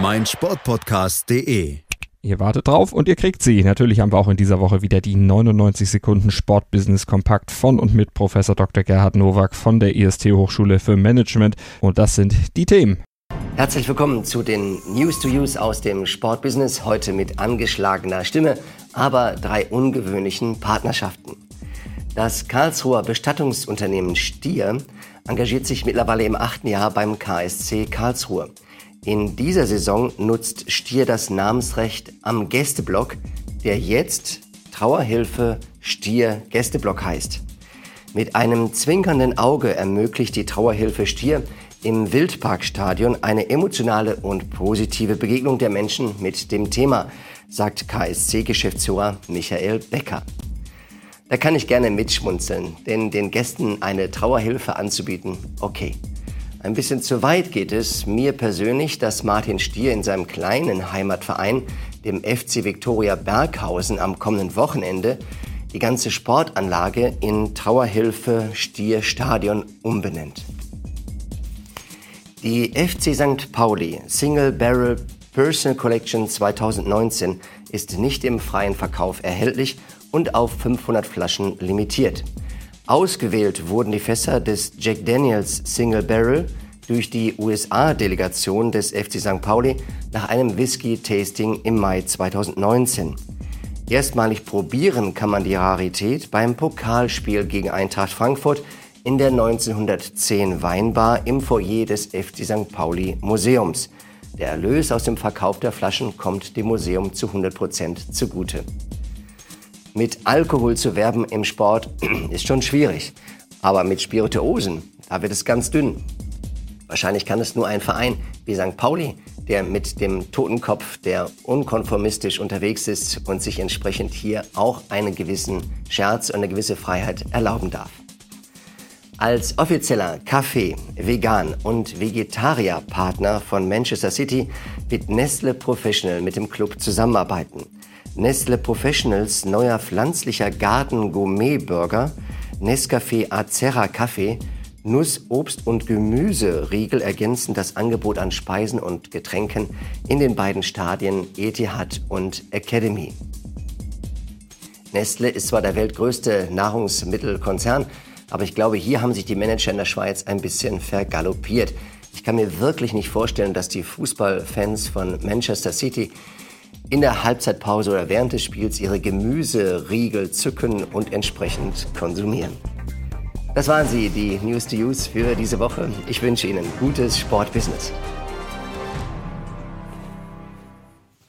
meinsportpodcast.de. Ihr wartet drauf und ihr kriegt sie. Natürlich haben wir auch in dieser Woche wieder die 99 Sekunden Sportbusiness Kompakt von und mit Professor Dr. Gerhard Nowak von der IST Hochschule für Management. Und das sind die Themen. Herzlich willkommen zu den News to Use aus dem Sportbusiness. Heute mit angeschlagener Stimme, aber drei ungewöhnlichen Partnerschaften. Das Karlsruher Bestattungsunternehmen Stier engagiert sich mittlerweile im achten Jahr beim KSC Karlsruhe. In dieser Saison nutzt Stier das Namensrecht am Gästeblock, der jetzt Trauerhilfe Stier Gästeblock heißt. Mit einem zwinkernden Auge ermöglicht die Trauerhilfe Stier im Wildparkstadion eine emotionale und positive Begegnung der Menschen mit dem Thema, sagt KSC-Geschäftsführer Michael Becker. Da kann ich gerne mitschmunzeln, denn den Gästen eine Trauerhilfe anzubieten, okay. Ein bisschen zu weit geht es mir persönlich, dass Martin Stier in seinem kleinen Heimatverein, dem FC Viktoria Berghausen, am kommenden Wochenende die ganze Sportanlage in Trauerhilfe Stier Stadion umbenennt. Die FC St. Pauli Single Barrel Personal Collection 2019 ist nicht im freien Verkauf erhältlich und auf 500 Flaschen limitiert. Ausgewählt wurden die Fässer des Jack Daniels Single Barrel durch die USA-Delegation des FC St. Pauli nach einem Whisky-Tasting im Mai 2019. Erstmalig probieren kann man die Rarität beim Pokalspiel gegen Eintracht Frankfurt in der 1910 Weinbar im Foyer des FC St. Pauli Museums. Der Erlös aus dem Verkauf der Flaschen kommt dem Museum zu 100 Prozent zugute. Mit Alkohol zu werben im Sport ist schon schwierig. Aber mit Spirituosen, da wird es ganz dünn. Wahrscheinlich kann es nur ein Verein wie St. Pauli, der mit dem Totenkopf, der unkonformistisch unterwegs ist und sich entsprechend hier auch einen gewissen Scherz und eine gewisse Freiheit erlauben darf. Als offizieller Kaffee-, Vegan- und Vegetarier-Partner von Manchester City wird Nestle Professional mit dem Club zusammenarbeiten. Nestle Professionals neuer pflanzlicher Garten Gourmet Burger, Nescafé Acerra Kaffee, Nuss, Obst und Gemüse-Riegel ergänzen das Angebot an Speisen und Getränken in den beiden Stadien Etihad und Academy. Nestle ist zwar der weltgrößte Nahrungsmittelkonzern, aber ich glaube, hier haben sich die Manager in der Schweiz ein bisschen vergaloppiert. Ich kann mir wirklich nicht vorstellen, dass die Fußballfans von Manchester City in der Halbzeitpause oder während des Spiels ihre Gemüseriegel zücken und entsprechend konsumieren. Das waren sie, die News to Use für diese Woche. Ich wünsche Ihnen gutes Sportbusiness.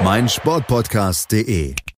meinsportpodcast.de